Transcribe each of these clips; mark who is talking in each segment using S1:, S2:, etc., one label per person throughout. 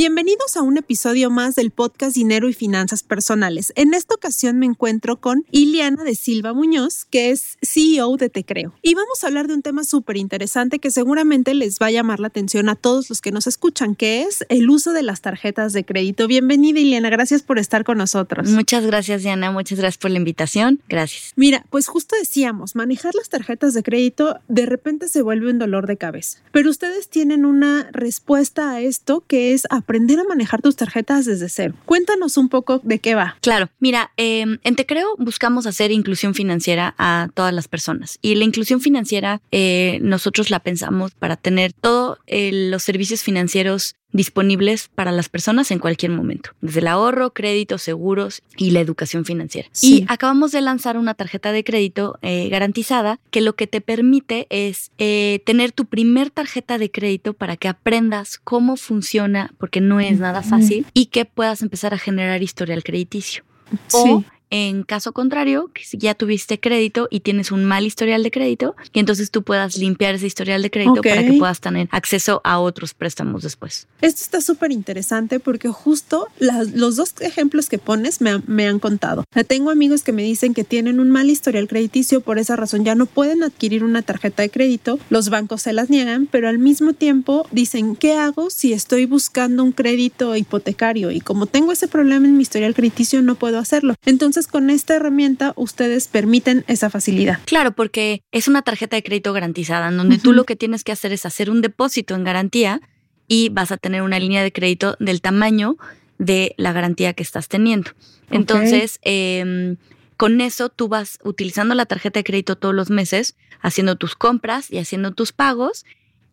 S1: Bienvenidos a un episodio más del podcast Dinero y Finanzas Personales. En esta ocasión me encuentro con Iliana de Silva Muñoz, que es CEO de Te Creo. Y vamos a hablar de un tema súper interesante que seguramente les va a llamar la atención a todos los que nos escuchan, que es el uso de las tarjetas de crédito. Bienvenida, Iliana. Gracias por estar con nosotros.
S2: Muchas gracias, Diana. Muchas gracias por la invitación. Gracias.
S1: Mira, pues justo decíamos, manejar las tarjetas de crédito de repente se vuelve un dolor de cabeza. Pero ustedes tienen una respuesta a esto que es aprender a manejar tus tarjetas desde cero. Cuéntanos un poco de qué va.
S2: Claro, mira, em, en Te Creo buscamos hacer inclusión financiera a todas las personas y la inclusión financiera eh, nosotros la pensamos para tener todos eh, los servicios financieros disponibles para las personas en cualquier momento, desde el ahorro, créditos, seguros y la educación financiera. Y acabamos de lanzar una tarjeta de crédito eh, garantizada que lo que te permite es eh, tener tu primer tarjeta de crédito para que aprendas cómo funciona, porque no es nada fácil, y que puedas empezar a generar historial crediticio. Sí. En caso contrario, que si ya tuviste crédito y tienes un mal historial de crédito, y entonces tú puedas limpiar ese historial de crédito para que puedas tener acceso a otros préstamos después.
S1: Esto está súper interesante porque justo los dos ejemplos que pones me, han contado. Tengo amigos que me dicen que tienen un mal historial crediticio, por esa razón ya no pueden adquirir una tarjeta de crédito, los bancos se las niegan, pero al mismo tiempo dicen, ¿qué hago si estoy buscando un crédito hipotecario? Y como tengo ese problema en mi historial crediticio, no puedo hacerlo. Entonces, con esta herramienta ustedes permiten esa facilidad.
S2: Claro, porque es una tarjeta de crédito garantizada, en donde tú lo que tienes que hacer es hacer un depósito en garantía y vas a tener una línea de crédito del tamaño de la garantía que estás teniendo. Entonces, em, con eso tú vas utilizando la tarjeta de crédito todos los meses, haciendo tus compras y haciendo tus pagos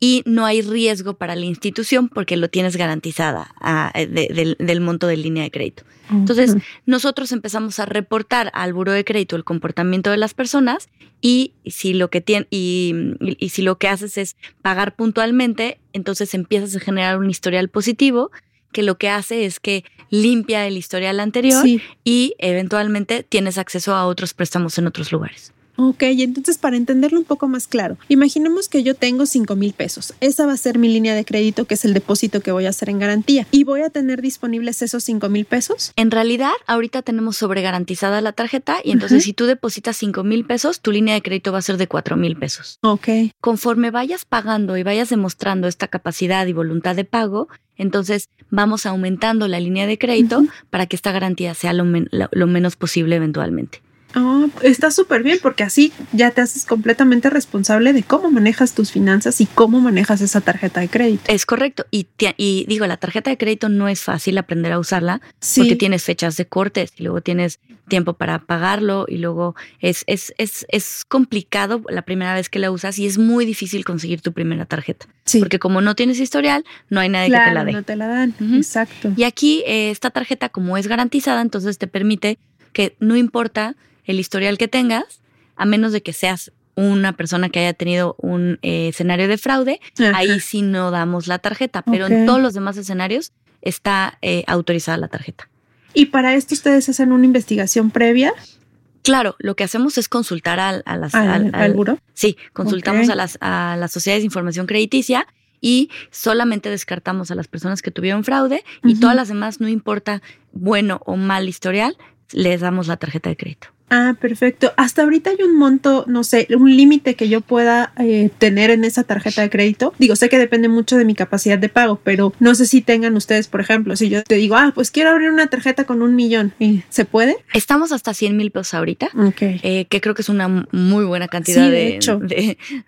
S2: y no hay riesgo para la institución porque lo tienes garantizada ah, del, monto de línea de crédito. Entonces, nosotros empezamos a reportar al buro de crédito el comportamiento de las personas y si lo que tiene, y, si lo que haces es pagar puntualmente, entonces empiezas a generar un historial positivo que lo que hace es que limpia el historial anterior y eventualmente tienes acceso a otros préstamos en otros lugares.
S1: Ok, entonces para entenderlo un poco más claro, imaginemos que yo tengo 5 mil pesos. Esa va a ser mi línea de crédito, que es el depósito que voy a hacer en garantía. ¿Y voy a tener disponibles esos 5 mil pesos?
S2: En realidad, ahorita tenemos sobregarantizada la tarjeta y entonces si tú depositas 5 mil pesos, tu línea de crédito va a ser de 4 mil pesos.
S1: Ok.
S2: Conforme vayas pagando y vayas demostrando esta capacidad y voluntad de pago, entonces vamos aumentando la línea de crédito para que esta garantía sea lo menos posible eventualmente.
S1: Oh, está súper bien porque así ya te haces completamente responsable de cómo manejas tus finanzas y cómo manejas esa tarjeta de crédito.
S2: Es correcto. Y, y digo, la tarjeta de crédito no es fácil aprender a usarla porque tienes fechas de cortes y luego tienes tiempo para pagarlo y luego es, es, es, es complicado la primera vez que la usas y es muy difícil conseguir tu primera tarjeta. Porque como no tienes historial, no hay nadie que te la dé.
S1: No te la dan, exacto.
S2: Y aquí eh, esta tarjeta como es garantizada, entonces te permite que no importa el historial que tengas, a menos de que seas una persona que haya tenido un eh, escenario de fraude, ahí sí no damos la tarjeta, pero en todos los demás escenarios está eh, autorizada la tarjeta.
S1: ¿Y para esto ustedes hacen una investigación previa?
S2: Claro, lo que hacemos es consultar al, a las,
S1: al, al,
S2: Sí, consultamos a, las, a las sociedades de información crediticia y solamente descartamos a las personas que tuvieron fraude y todas las demás, no importa bueno o mal historial, les damos la tarjeta de crédito.
S1: Ah, perfecto. Hasta ahorita hay un monto, no sé, un límite que yo pueda eh, tener en esa tarjeta de crédito. Digo, sé que depende mucho de mi capacidad de pago, pero no sé si tengan ustedes, por ejemplo, si yo te digo, ah, pues quiero abrir una tarjeta con un millón, ¿se puede?
S2: Estamos hasta 100 mil pesos ahorita, eh, que creo que es una muy buena cantidad de,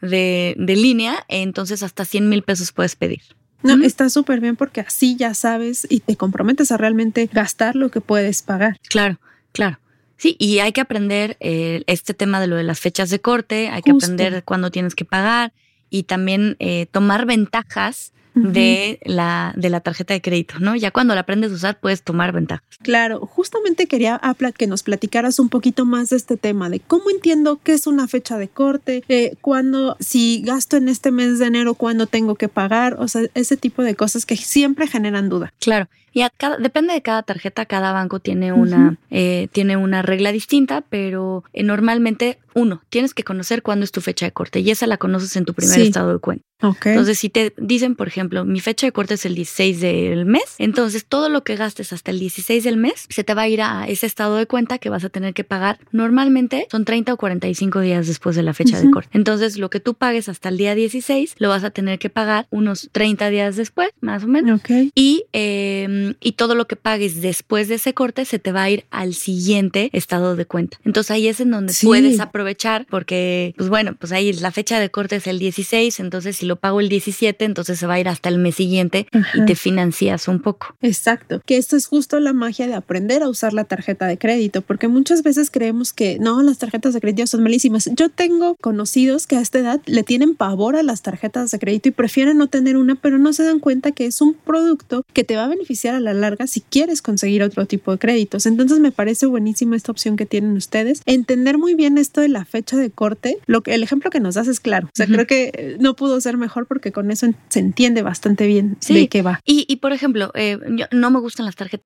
S2: de, de, línea. Entonces, hasta 100 mil pesos puedes pedir.
S1: No, está súper bien porque así ya sabes y te comprometes a realmente gastar lo que puedes pagar.
S2: Claro, claro. Sí, y hay que aprender eh, este tema de lo de las fechas de corte, hay que aprender cuándo tienes que pagar y también eh, tomar ventajas de, la, de la tarjeta de crédito, ¿no? Ya cuando la aprendes a usar puedes tomar ventajas.
S1: Claro, justamente quería que nos platicaras un poquito más de este tema, de cómo entiendo qué es una fecha de corte, eh, cuando, si gasto en este mes de enero, cuándo tengo que pagar, o sea, ese tipo de cosas que siempre generan duda.
S2: Claro, y depende de cada tarjeta, cada banco tiene una, eh, tiene una regla distinta, pero eh, normalmente, uno, tienes que conocer cuándo es tu fecha de corte y esa la conoces en tu primer estado de cuenta. Entonces, si te dicen, por ejemplo, mi fecha de corte es el 16 del mes, entonces todo lo que gastes hasta el 16 del mes se te va a ir a ese estado de cuenta que vas a tener que pagar. Normalmente son 30 o 45 días después de la fecha de corte. Entonces, lo que tú pagues hasta el día 16 lo vas a tener que pagar unos 30 días después, más o menos. Y, em, y todo lo que pagues después de ese corte se te va a ir al siguiente estado de cuenta. Entonces, ahí es en donde puedes aprovechar porque, pues bueno, pues ahí la fecha de corte es el 16, entonces si lo pago el 17, entonces se va a ir hasta el mes siguiente y te financias un poco.
S1: Exacto, que esto es justo la magia de aprender a usar la tarjeta de crédito, porque muchas veces creemos que no, las tarjetas de crédito son malísimas. Yo tengo conocidos que a esta edad le tienen pavor a las tarjetas de crédito y prefieren no tener una, pero no se dan cuenta que es un producto que te va a beneficiar a la larga si quieres conseguir otro tipo de créditos. Entonces me parece buenísima esta opción que tienen ustedes. Entender muy bien esto de la fecha de corte, lo que el ejemplo que nos das es claro. O sea, creo que no pudo ser mejor porque con eso se entiende bastante bien de qué va.
S2: Y, y por ejemplo, eh, yo, no me gustan las tarjetas.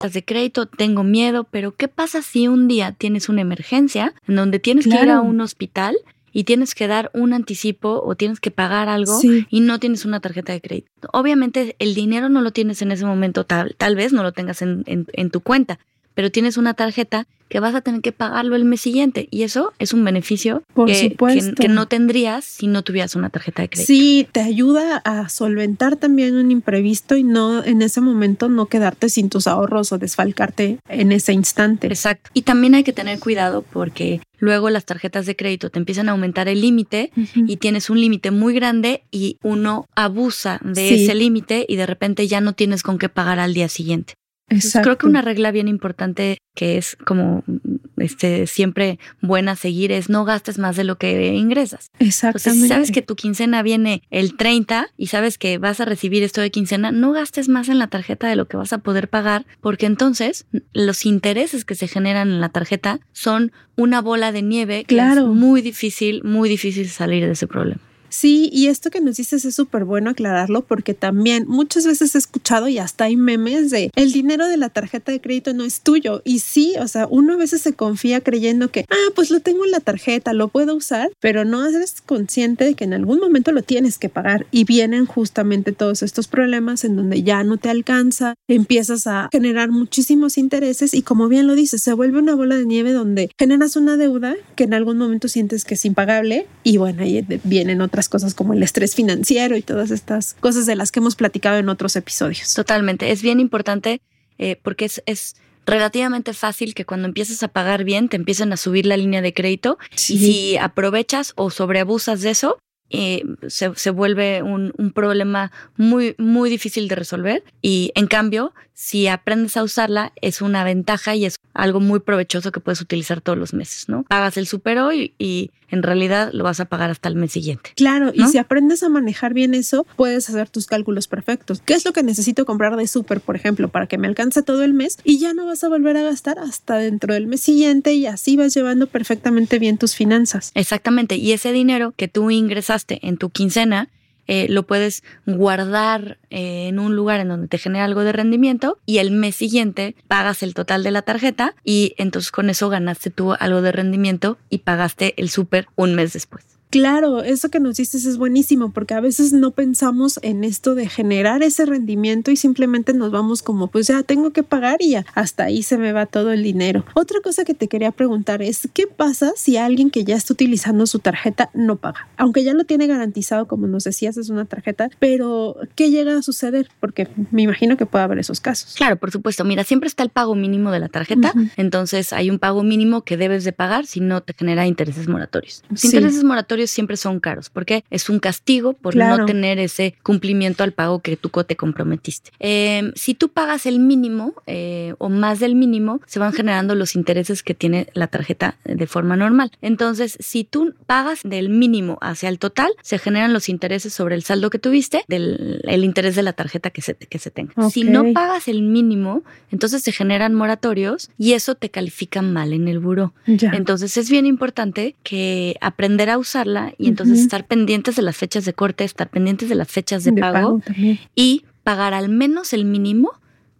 S2: De crédito, tengo miedo, pero ¿qué pasa si un día tienes una emergencia en donde tienes que ir a un hospital y tienes que dar un anticipo o tienes que pagar algo y no tienes una tarjeta de crédito? Obviamente el dinero no lo tienes en ese momento, tal, tal vez no lo tengas en, en tu cuenta, pero tienes una tarjeta que vas a tener que pagarlo el mes siguiente y eso es un beneficio que, que, no tendrías si no tuvieras una tarjeta de crédito.
S1: Sí, te ayuda a solventar también un imprevisto y no en ese momento no quedarte sin tus ahorros o desfalcarte en ese instante.
S2: Exacto. Y también hay que tener cuidado porque luego las tarjetas de crédito te empiezan a aumentar el límite y tienes un límite muy grande y uno abusa de ese límite y de repente ya no tienes con qué pagar al día siguiente. Creo que una regla bien importante que es como este siempre buena seguir es no gastes más de lo que ingresas.
S1: Exactamente.
S2: si sabes que tu quincena viene el 30 y sabes que vas a recibir esto de quincena, no gastes más en la tarjeta de lo que vas a poder pagar, porque entonces los intereses que se generan en la tarjeta son una bola de nieve que es muy difícil, muy difícil salir de ese problema.
S1: Sí, y esto que nos dices es súper bueno aclararlo porque también muchas veces he escuchado y hasta hay memes de el dinero de la tarjeta de crédito no es tuyo. Y sí, o sea, uno a veces se confía creyendo que, ah, pues lo tengo en la tarjeta, lo puedo usar, pero no eres consciente de que en algún momento lo tienes que pagar. Y vienen justamente todos estos problemas en donde ya no te alcanza, empiezas a generar muchísimos intereses y como bien lo dices, se vuelve una bola de nieve donde generas una deuda que en algún momento sientes que es impagable y bueno, ahí vienen otras cosas como el estrés financiero y todas estas cosas de las que hemos platicado en otros episodios.
S2: Totalmente, es bien importante eh, porque es, es relativamente fácil que cuando empiezas a pagar bien te empiecen a subir la línea de crédito y si aprovechas o sobreabusas de eso, eh, se, se, vuelve un, un, problema muy, muy difícil de resolver. Y en cambio, si aprendes a usarla, es una ventaja y es algo muy provechoso que puedes utilizar todos los meses, ¿no? Pagas el super hoy y en realidad lo vas a pagar hasta el mes siguiente.
S1: Claro, y si aprendes a manejar bien eso, puedes hacer tus cálculos perfectos. ¿Qué es lo que necesito comprar de súper, por ejemplo, para que me alcance todo el mes? Y ya no vas a volver a gastar hasta dentro del mes siguiente y así vas llevando perfectamente bien tus finanzas.
S2: Exactamente, y ese dinero que tú ingresaste en tu quincena, eh, lo puedes guardar eh, en un lugar en donde te genera algo de rendimiento y el mes siguiente pagas el total de la tarjeta y entonces con eso ganaste tú algo de rendimiento y pagaste el súper un mes después.
S1: Claro, eso que nos dices es buenísimo porque a veces no pensamos en esto de generar ese rendimiento y simplemente nos vamos como pues ya tengo que pagar y ya hasta ahí se me va todo el dinero. Otra cosa que te quería preguntar es qué pasa si alguien que ya está utilizando su tarjeta no paga, aunque ya lo tiene garantizado como nos decías es una tarjeta, pero ¿qué llega a suceder? Porque me imagino que puede haber esos casos.
S2: Claro, por supuesto. Mira, siempre está el pago mínimo de la tarjeta, entonces hay un pago mínimo que debes de pagar si no te genera intereses moratorios.
S1: Sí.
S2: intereses moratorios siempre son caros porque es un castigo por
S1: Claro.
S2: no tener ese cumplimiento al pago que tú te comprometiste. Eh, si tú pagas el mínimo eh, o más del mínimo, se van generando los intereses que tiene la tarjeta de forma normal. Entonces, si tú pagas del mínimo hacia el total, se generan los intereses sobre el saldo que tuviste, del el interés de la tarjeta que se, que se tenga. Si
S1: Ok.
S2: no pagas el mínimo, entonces se generan moratorios y eso te califica mal en el buró. Entonces es bien importante que aprender a y entonces estar pendientes de las fechas de corte, estar pendientes de las fechas de,
S1: De
S2: pago,
S1: pago
S2: y pagar al menos el mínimo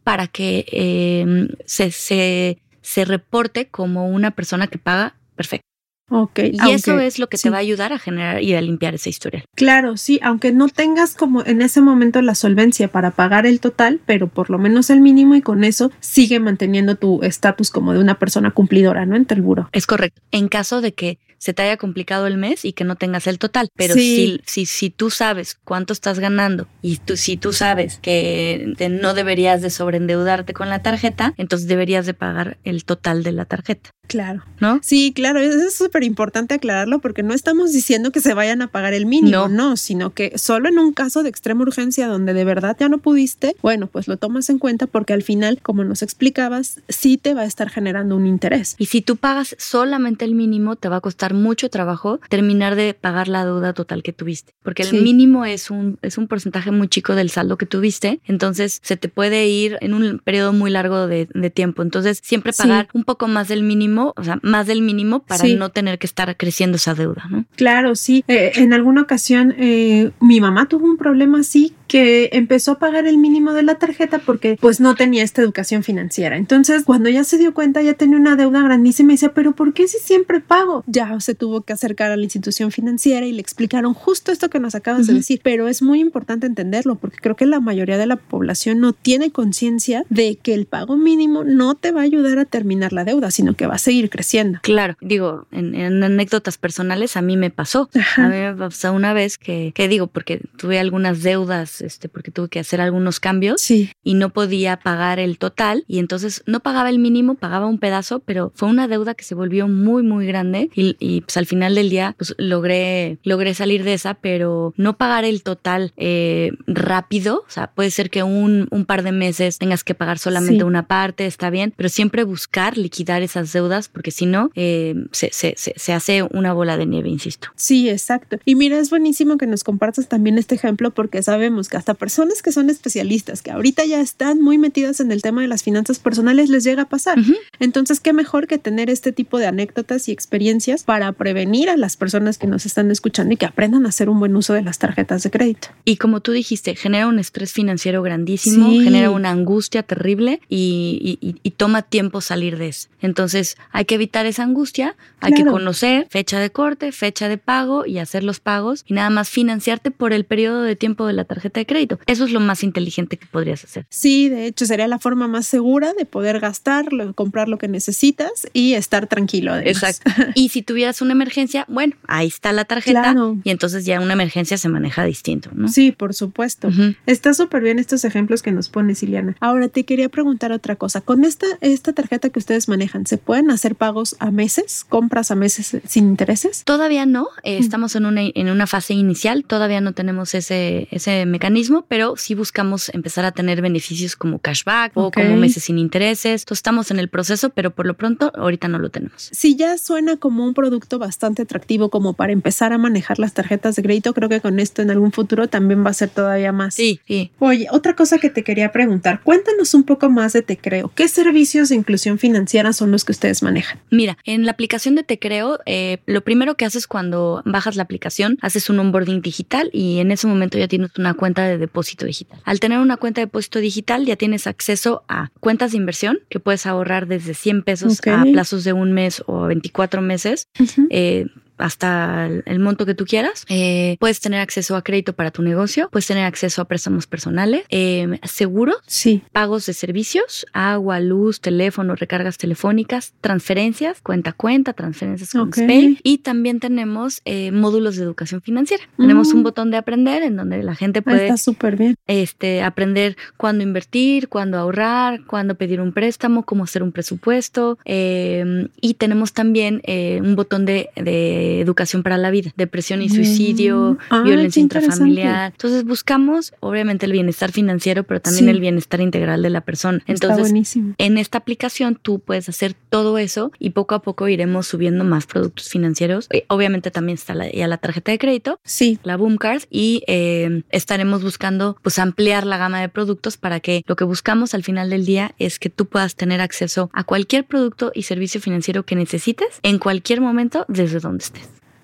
S2: para que eh, se, se, se reporte como una persona que paga perfecto.
S1: Ok.
S2: Y eso es lo que
S1: sí.
S2: te va a ayudar a generar y a limpiar ese historial.
S1: Claro, sí, aunque no tengas como en ese momento la solvencia para pagar el total, pero por lo menos el mínimo y con eso sigue manteniendo tu estatus como de una persona cumplidora, ¿no? Ante el buro.
S2: Es correcto. En caso de que se te haya complicado el mes y que no tengas el total. Pero
S1: Sí.
S2: si, si, si tú sabes cuánto estás ganando y tú, si tú sabes que te- no deberías de sobreendeudarte con la tarjeta, entonces deberías de pagar el total de la tarjeta,
S1: Claro.
S2: ¿no?
S1: Sí, claro, eso es súper importante aclararlo porque no estamos diciendo que se vayan a pagar el mínimo,
S2: No.
S1: no. sino que solo en un caso de extrema urgencia donde de verdad ya no pudiste, bueno, pues lo tomas en cuenta porque al final, como nos explicabas, sí te va a estar generando un interés.
S2: Y si tú pagas solamente el mínimo, te va a costar mucho trabajo terminar de pagar la deuda total que tuviste. Porque el
S1: Sí.
S2: mínimo es un, es un porcentaje muy chico del saldo que tuviste. Entonces se te puede ir en un periodo muy largo de, de tiempo. Entonces siempre
S1: Sí.
S2: pagar un poco más del mínimo, o sea, más del mínimo para
S1: Sí.
S2: no tener que estar creciendo esa deuda, ¿no?
S1: Claro, sí. Eh, en alguna ocasión eh, mi mamá tuvo un problema así que empezó a pagar el mínimo de la tarjeta porque pues no tenía esta educación financiera. Entonces cuando ya se dio cuenta ya tenía una deuda grandísima y decía, pero ¿por qué si siempre pago? Ya se tuvo que acercar a la institución financiera y le explicaron justo esto que nos acabas de decir. Pero es muy importante entenderlo porque creo que la mayoría de la población no tiene conciencia de que el pago mínimo no te va a ayudar a terminar la deuda, sino que va a seguir creciendo.
S2: Claro, digo, en, en anécdotas personales a mí me pasó.
S1: Ajá.
S2: A mí me pasó una vez que, que digo, porque tuve algunas deudas, este, porque tuve que hacer algunos cambios
S1: Sí,
S2: y no podía pagar el total y entonces no pagaba el mínimo, pagaba un pedazo, pero fue una deuda que se volvió muy muy grande y, y, pues al final del día pues logré logré salir de esa, pero no pagar el total eh, rápido, o sea, puede ser que un, un par de meses tengas que pagar solamente
S1: Sí.
S2: una parte, está bien, pero siempre buscar liquidar esas deudas porque si no eh, se, se, se, se hace una bola de nieve, insisto.
S1: Sí, exacto. Y mira, es buenísimo que nos compartas también este ejemplo porque sabemos que hasta personas que son especialistas, que ahorita ya están muy metidas en el tema de las finanzas personales, les llega a pasar. Entonces, qué mejor que tener este tipo de anécdotas y experiencias para prevenir a las personas que nos están escuchando y que aprendan a hacer un buen uso de las tarjetas de crédito.
S2: Y como tú dijiste, genera un estrés financiero grandísimo,
S1: Sí.
S2: genera una angustia terrible y, y- y- y toma tiempo salir de eso. Entonces hay que evitar esa angustia, hay que conocer fecha de corte, fecha de pago y hacer los pagos y nada más financiarte por el periodo de tiempo de la tarjeta de crédito. Eso es lo más inteligente que podrías hacer.
S1: Sí, de hecho, sería la forma más segura de poder gastar, comprar lo que necesitas y estar tranquilo. además.
S2: Exacto. Y si tuvieras una emergencia, bueno, ahí está la tarjeta
S1: Claro.
S2: y entonces ya una emergencia se maneja distinto, ¿no?
S1: Sí, por supuesto.
S2: Ujú.
S1: Está súper bien estos ejemplos que nos pones, Ileana. Ahora te quería preguntar otra cosa. Con esta, esta tarjeta que ustedes manejan, ¿se pueden hacer pagos a meses? ¿Compras a meses sin intereses?
S2: Todavía no, eh, estamos en una, en una fase inicial, todavía no tenemos ese, ese mecanismo, pero sí buscamos empezar a tener beneficios como cashback o como meses sin intereses. Entonces estamos en el proceso, pero por lo pronto ahorita no lo tenemos.
S1: Si ya suena como un producto bastante atractivo como para empezar a manejar las tarjetas de crédito, creo que con esto en algún futuro también va a ser todavía más.
S2: Sí, sí.
S1: Oye, otra cosa que te quería preguntar, cuéntanos un poco más de Te Creo. ¿Qué servicios de inclusión financiera son los que ustedes manejan?
S2: Mira, en la aplicación de Te Creo, eh, lo primero que haces cuando bajas la aplicación, haces un onboarding digital y en ese momento ya tienes una cuenta de depósito digital. Al tener una cuenta de depósito digital, ya tienes acceso a cuentas de inversión que puedes ahorrar desde 100 pesos a plazos de un mes o 24 meses. Eh, hasta el, monto que tú quieras. Eh, puedes tener acceso a crédito para tu negocio, puedes tener acceso a préstamos personales, eh, seguros,
S1: Sí.
S2: pagos de servicios, agua, luz, teléfono, recargas telefónicas, transferencias, cuenta a cuenta, transferencias con
S1: Ok.
S2: Spay. Y también tenemos eh, módulos de educación financiera. Tenemos
S1: Mm.
S2: un botón de aprender en donde la gente puede
S1: Está súper bien.
S2: este, aprender cuándo invertir, cuándo ahorrar, cuándo pedir un préstamo, cómo hacer un presupuesto. eh, y tenemos también eh, un botón de, de educación para la vida, depresión y
S1: Mm.
S2: suicidio, violencia intrafamiliar. Entonces buscamos, obviamente, el bienestar financiero, pero también
S1: Sí.
S2: el bienestar integral de la persona. Entonces, en esta aplicación tú puedes hacer todo eso y poco a poco iremos subiendo más productos financieros. Eh, Obviamente también está la, ya la tarjeta de crédito
S1: Sí.
S2: la Boom Card y eh, estaremos buscando pues ampliar la gama de productos para que lo que buscamos al final del día es que tú puedas tener acceso a cualquier producto y servicio financiero que necesites en cualquier momento desde donde estés.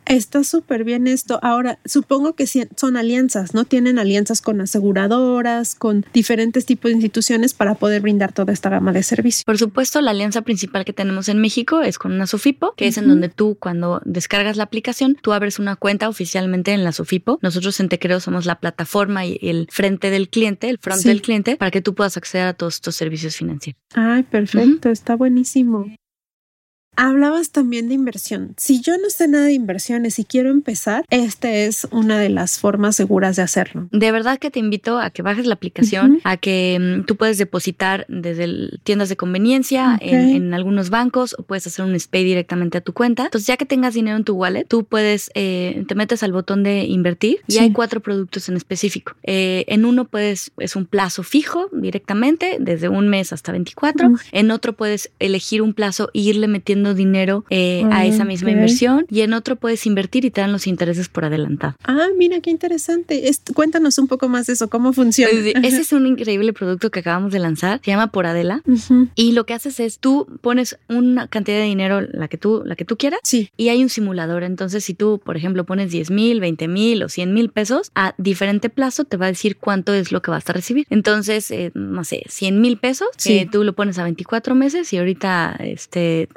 S1: Está súper bien esto. Ahora, supongo que son alianzas, ¿no? Tienen alianzas con aseguradoras, con diferentes tipos de instituciones para poder brindar toda esta gama de servicios.
S2: Por supuesto, la alianza principal que tenemos en México es con una Sofipo, que es en donde tú cuando descargas la aplicación, tú abres una cuenta oficialmente en la Sofipo. Nosotros en Tecreo somos la plataforma y el frente del cliente, el front
S1: Sí.
S2: del cliente, para que tú puedas acceder a todos estos servicios financieros.
S1: Ay, perfecto, está buenísimo. Hablabas también de inversión. Si yo no sé nada de inversiones y quiero empezar, esta es una de las formas seguras de hacerlo.
S2: De verdad que te invito a que bajes la aplicación, a que mm, tú puedes depositar desde el- tiendas de conveniencia, en, en algunos bancos, o puedes hacer un SPAY directamente a tu cuenta. Entonces, ya que tengas dinero en tu wallet, tú puedes, eh, te metes al botón de invertir y
S1: Sí.
S2: hay cuatro productos en específico. Eh, en uno puedes, es un plazo fijo directamente, desde un mes hasta 24.
S1: Mm.
S2: En otro puedes elegir un plazo e irle metiendo dinero eh, a esa misma inversión. Y en otro puedes invertir y te dan los intereses por adelantado.
S1: Ah, mira qué interesante. Cuéntanos un poco más de eso, cómo funciona.
S2: Ese es un increíble producto que acabamos de lanzar. Se llama Por Adela.
S1: Ujú.
S2: Y lo que haces es tú pones una cantidad de dinero, la que tú, la que tú quieras,
S1: Sí.
S2: y hay un simulador. Entonces, si tú, por ejemplo, pones 10 mil, 20 mil o 100 mil pesos, a diferente plazo te va a decir cuánto es lo que vas a recibir. Entonces, eh, no sé, 100 mil pesos,
S1: Sí.
S2: eh, tú lo pones a 24 meses y ahorita este,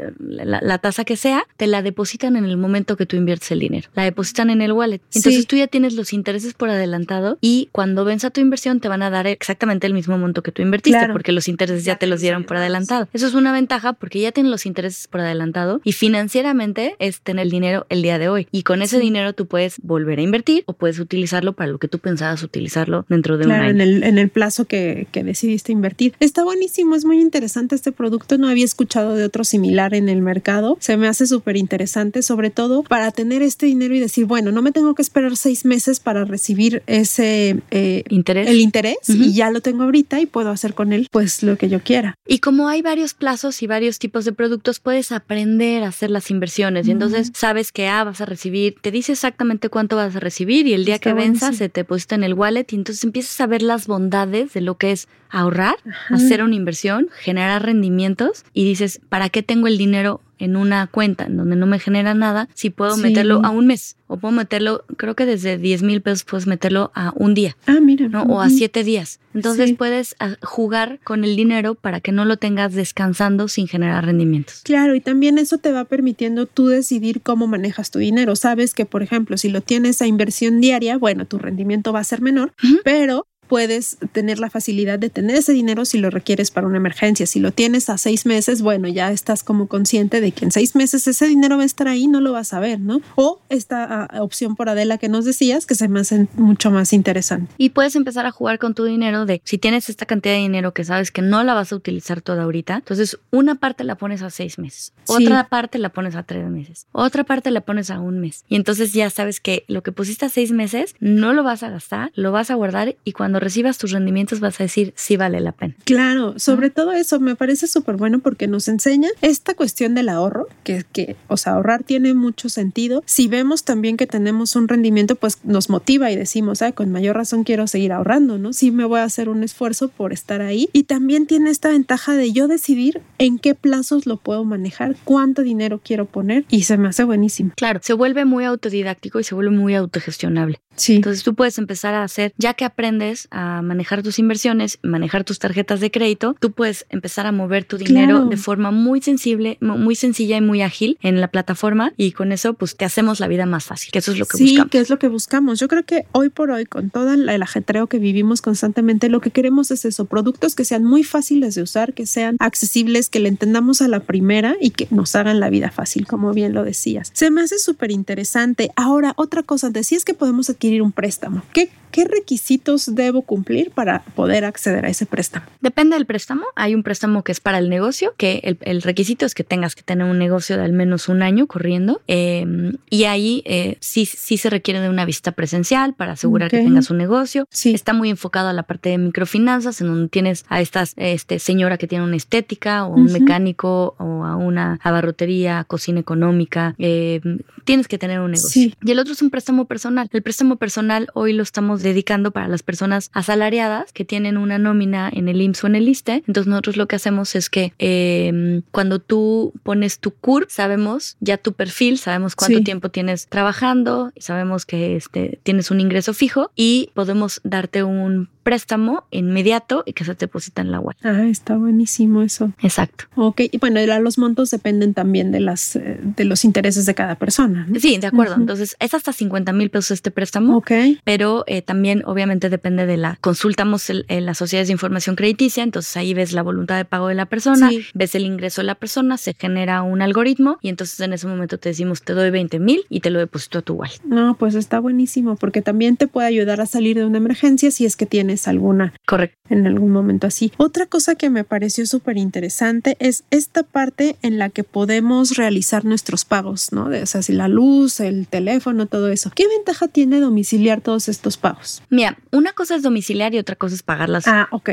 S2: la, la tasa que sea, te la depositan en el momento que tú inviertes el dinero. La depositan en el wallet. Entonces,
S1: Sí.
S2: tú ya tienes los intereses por adelantado y cuando venza tu inversión te van a dar exactamente el mismo monto que tú invertiste
S1: Claro.
S2: porque los intereses ya te los dieron por adelantado. Eso es una ventaja porque ya tienen los intereses por adelantado y financieramente es tener el dinero el día de hoy. Y con ese
S1: Sí.
S2: dinero tú puedes volver a invertir o puedes utilizarlo para lo que tú pensabas utilizarlo dentro de
S1: Claro,
S2: un
S1: en
S2: año.
S1: el, en el plazo que, que decidiste invertir. Está buenísimo, es muy interesante este producto. No había escuchado de otro similar en el mercado. Se me hace súper interesante, sobre todo para tener este dinero y decir, bueno, no me tengo que esperar seis meses para recibir ese eh,
S2: Interés.
S1: el interés y ya lo tengo ahorita y puedo hacer con él pues lo que yo quiera.
S2: Y como hay varios plazos y varios tipos de productos, puedes aprender a hacer las inversiones. Y entonces sabes que ah, vas a recibir, te dice exactamente cuánto vas a recibir y el día
S1: Está
S2: que venza
S1: buenísimo.
S2: se te deposita en el wallet y entonces empiezas a ver las bondades de lo que es ahorrar, hacer una inversión, generar rendimientos y dices, ¿para qué tengo el dinero en una cuenta en donde no me genera nada si puedo
S1: Sí.
S2: meterlo a un mes? O puedo meterlo, creo que desde 10 mil pesos puedes meterlo a un día.
S1: Ah, mira.
S2: ¿no? O a siete días. Entonces
S1: Sí.
S2: puedes ah, jugar con el dinero para que no lo tengas descansando sin generar rendimientos.
S1: Claro, y también eso te va permitiendo tú decidir cómo manejas tu dinero. Sabes que, por ejemplo, si lo tienes a inversión diaria, bueno, tu rendimiento va a ser menor, pero puedes tener la facilidad de tener ese dinero si lo requieres para una emergencia. Si lo tienes a seis meses, bueno, ya estás como consciente de que en seis meses ese dinero va a estar ahí, no lo vas a ver, ¿no? O esta ah, opción por Adela que nos decías, que se me hace mucho más interesante.
S2: Y puedes empezar a jugar con tu dinero de si tienes esta cantidad de dinero que sabes que no la vas a utilizar toda ahorita, entonces una parte la pones a seis meses,
S1: Sí.
S2: otra parte la pones a tres meses, otra parte la pones a un mes. Y entonces ya sabes que lo que pusiste a seis meses no lo vas a gastar, lo vas a guardar y cuando recibas tus rendimientos vas a decir si vale la pena.
S1: Claro, sobre todo eso me parece súper bueno porque nos enseña esta cuestión del ahorro, que, que, o sea, ahorrar tiene mucho sentido. Si vemos también que tenemos un rendimiento, pues nos motiva y decimos, ah, con mayor razón quiero seguir ahorrando, ¿no? Sí me voy a hacer un esfuerzo por estar ahí. Y también tiene esta ventaja de yo decidir en qué plazos lo puedo manejar, cuánto dinero quiero poner y se me hace buenísimo.
S2: Claro, se vuelve muy autodidáctico y se vuelve muy autogestionable.
S1: Sí.
S2: Entonces tú puedes empezar a hacer, ya que aprendes a manejar tus inversiones, manejar tus tarjetas de crédito, tú puedes empezar a mover tu dinero de forma muy sensible, muy sencilla y muy ágil en la plataforma y con eso pues te hacemos la vida más fácil, que eso es lo que
S1: sí,
S2: buscamos.
S1: que es lo que buscamos. Yo creo que hoy por hoy, con todo el ajetreo que vivimos constantemente, lo que queremos es eso, productos que sean muy fáciles de usar, que sean accesibles, que le entendamos a la primera y que nos hagan la vida fácil, como bien lo decías. Se me hace súper interesante. Ahora, otra cosa, decías que podemos adquirir un préstamo. ¿Qué, ¿Qué requisitos debo cumplir para poder acceder a ese préstamo?
S2: Depende del préstamo. Hay un préstamo que es para el negocio, que el, requisito es que tengas que tener un negocio de al menos un año corriendo. Em, y ahí eh, sí, sí se requiere de una visita presencial para asegurar que tengas un negocio.
S1: Sí.
S2: Está muy enfocado a la parte de microfinanzas, en donde tienes a esta este, señora que tiene una estética o un mecánico o a una abarrotería, cocina económica. Em, tienes que tener un negocio. Y el otro es un préstamo personal. El préstamo personal hoy lo estamos dedicando para las personas asalariadas que tienen una nómina en el IMSS o en el ISTE. Entonces nosotros lo que hacemos es que em, cuando tú pones tu CURP, sabemos ya tu perfil, sabemos cuánto tiempo tienes trabajando, sabemos que este, tienes un ingreso fijo y podemos darte un préstamo inmediato y que se te deposita en la web.
S1: Ah, está buenísimo eso.
S2: Exacto.
S1: Ok, y bueno, los montos dependen también de las eh, de los intereses de cada persona.
S2: Sí, de acuerdo. Entonces es hasta 50 mil pesos este préstamo.
S1: Ok.
S2: Pero eh, también obviamente depende de la, consultamos el, las sociedades de información crediticia, entonces ahí ves la voluntad de pago de la persona, ves el ingreso de la persona, se genera un algoritmo y entonces en ese momento te decimos te doy 20 mil y te lo deposito a tu wallet.
S1: No, pues está buenísimo porque también te puede ayudar a salir de una emergencia si es que tienes alguna.
S2: Correcto.
S1: En algún momento así. Otra cosa que me pareció súper interesante es esta parte en la que podemos realizar nuestros pagos, ¿no? O sea, si la luz, el teléfono, todo eso. ¿Qué ventaja tiene domiciliar todos estos pagos?
S2: Mira, una cosa es domiciliar y otra cosa es pagarlas.
S1: Ah, ok.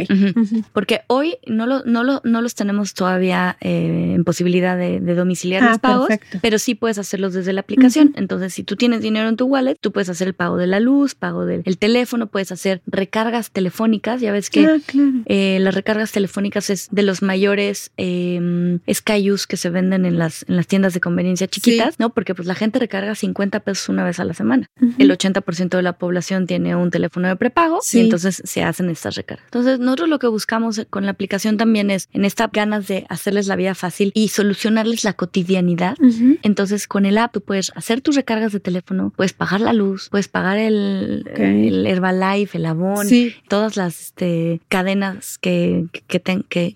S2: Porque hoy no, lo, no, lo, no los tenemos todavía eh, en posibilidad de, domiciliar
S1: ah,
S2: los pagos, pero sí puedes hacerlos desde la aplicación. Entonces, si tú tienes dinero en tu wallet, tú puedes hacer el pago de la luz, pago del teléfono, puedes hacer recargas telefónicas. Ya ves que
S1: ah,
S2: eh, las recargas telefónicas es de los mayores eh, SKUs que se venden en las, en las tiendas de conveniencia chiquitas, ¿no? Porque pues la gente recarga 50 pesos una vez a la semana. El 80% de la población tiene un teléfono de prepago y entonces se hacen estas recargas. Entonces nosotros lo que buscamos con la aplicación también es en esta ganas de hacerles la vida fácil y solucionarles la cotidianidad. Entonces con el app tú puedes hacer tus recargas de teléfono, puedes pagar la luz, puedes pagar el, el Herbalife, el Avon, todas las este, cadenas que, que,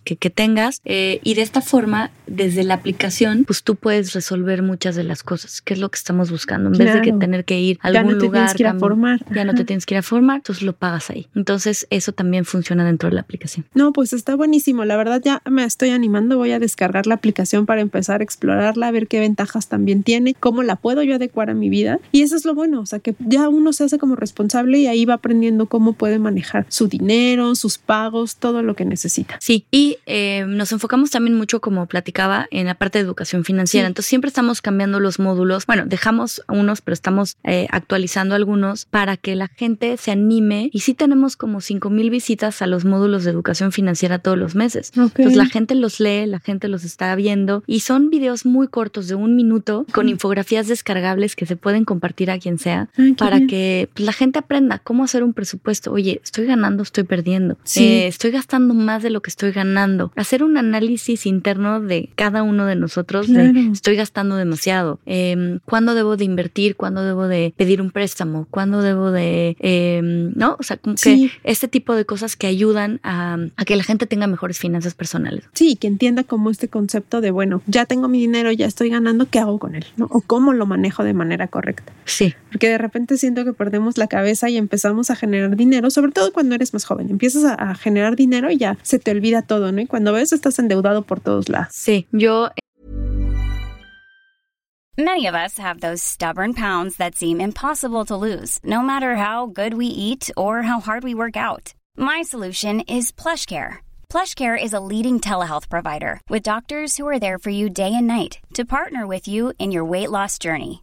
S2: que, tengas. Eh, y de esta forma, desde la aplicación, pues tú puedes resolver muchas de las cosas, que es lo que estamos buscando. En vez de que tener que ir a algún
S1: ya no te
S2: lugar.
S1: Tienes que ir a formar.
S2: Ya no te tienes que ir a formar, entonces lo pagas ahí. Entonces, eso también funciona dentro de la aplicación.
S1: No, pues está buenísimo. La verdad, ya me estoy animando. Voy a descargar la aplicación para empezar a explorarla, a ver qué ventajas también tiene, cómo la puedo yo adecuar a mi vida. Y eso es lo bueno. O sea, que ya uno se hace como responsable y ahí va aprendiendo cómo puede manejar su dinero, sus pagos, todo lo que necesita.
S2: Sí, y eh, nos enfocamos también mucho, como platicaba, en la parte de educación financiera. Entonces siempre estamos cambiando los módulos. Bueno, dejamos unos, pero estamos eh, actualizando algunos para que la gente se anime. Y sí tenemos como 5 mil visitas a los módulos de educación financiera todos los meses. Entonces la gente los lee, la gente los está viendo y son videos muy cortos de un minuto con infografías descargables que se pueden compartir a quien sea para que pues, la gente aprenda cómo hacer un presupuesto. Oye, estoy ganando, estoy perdiendo. Eh, estoy gastando más de lo que estoy ganando. Hacer un análisis interno de cada uno de nosotros de estoy gastando demasiado. Eh, ¿Cuándo debo de invertir? ¿Cuándo debo de pedir un préstamo? ¿Cuándo debo de, em, no? O sea, como que este tipo de cosas que ayudan a, que la gente tenga mejores finanzas personales.
S1: Sí, que entienda como este concepto de, bueno, ya tengo mi dinero, ya estoy ganando, ¿qué hago con él? ¿no? O cómo lo manejo de manera correcta.
S2: Sí.
S1: Porque de repente siento que perdemos la cabeza y empezamos a generar dinero, sobre todo cuando eres más joven. Empiezas a, a generar dinero y ya se te olvida todo, ¿no? Y cuando ves estás endeudado por todos lados.
S2: Sí, yo
S3: Many of us have those stubborn pounds that seem impossible to lose, no matter how good we eat or how hard we work out. My solution is PlushCare. PlushCare is a leading telehealth provider with doctors who are there for you day and night to partner with you in your weight loss journey.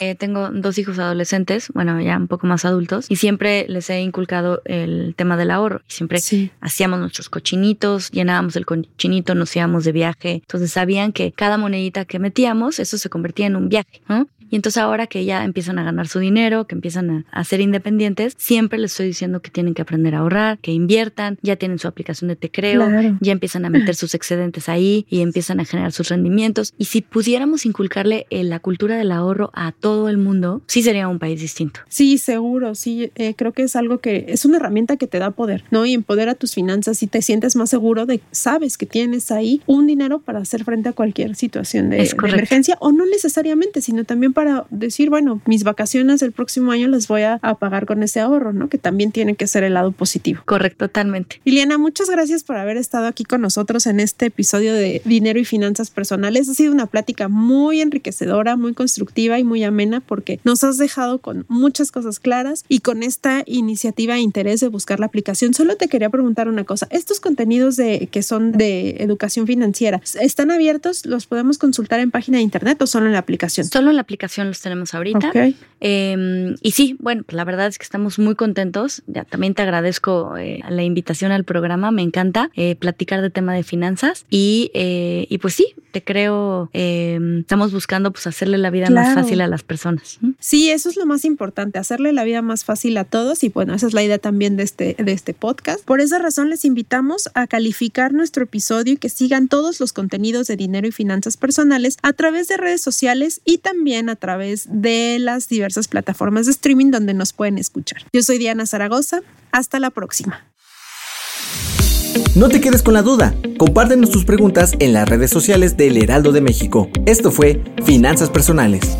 S2: Eh, tengo dos hijos adolescentes, bueno, ya un poco más adultos, y siempre les he inculcado el tema del ahorro. Siempre
S1: Sí.
S2: hacíamos nuestros cochinitos, llenábamos el cochinito, nos íbamos de viaje. Entonces sabían que cada monedita que metíamos, eso se convertía en un viaje, ¿no? Y entonces ahora que ya empiezan a ganar su dinero, que empiezan a, a ser independientes, siempre les estoy diciendo que tienen que aprender a ahorrar, que inviertan, ya tienen su aplicación de Te Creo,
S1: Claro.
S2: ya empiezan a meter sus excedentes ahí y empiezan a generar sus rendimientos. Y si pudiéramos inculcarle eh, la cultura del ahorro a todo el mundo, sí sería un país distinto.
S1: Sí, seguro, sí, eh, creo que es algo que es una herramienta que te da poder, ¿no? Y empodera tus finanzas y te sientes más seguro de, sabes que tienes ahí un dinero para hacer frente a cualquier situación de, de emergencia o no necesariamente, sino también para decir, bueno, mis vacaciones el próximo año las voy a, a pagar con ese ahorro, ¿no? Que también tiene que ser el lado positivo.
S2: Correcto, totalmente.
S1: Liliana, muchas gracias por haber estado aquí con nosotros en este episodio de Dinero y Finanzas Personales. Ha sido una plática muy enriquecedora, muy constructiva y muy amena porque nos has dejado con muchas cosas claras y con esta iniciativa e interés de buscar la aplicación. Solo te quería preguntar una cosa. Estos contenidos de, que son de educación financiera, ¿están abiertos? ¿Los podemos consultar en página de internet o solo en la aplicación?
S2: Solo en la aplicación los tenemos ahorita.
S1: Ok.
S2: Eh, y sí, bueno, pues la verdad es que estamos muy contentos. Ya, también te agradezco eh, la invitación al programa. Me encanta eh, platicar de tema de finanzas. Y, eh, y pues sí, te creo, eh, estamos buscando pues hacerle la vida más fácil a las personas.
S1: Sí, eso es lo más importante, hacerle la vida más fácil a todos y bueno, esa es la idea también de este, de este podcast. Por esa razón les invitamos a calificar nuestro episodio y que sigan todos los contenidos de dinero y finanzas personales a través de redes sociales y también a través de las diversas plataformas de streaming donde nos pueden escuchar. Yo soy Diana Zaragoza, hasta la próxima.
S4: No te quedes con la duda. Compártenos tus preguntas en las redes sociales del Heraldo de México. Esto fue Finanzas Personales.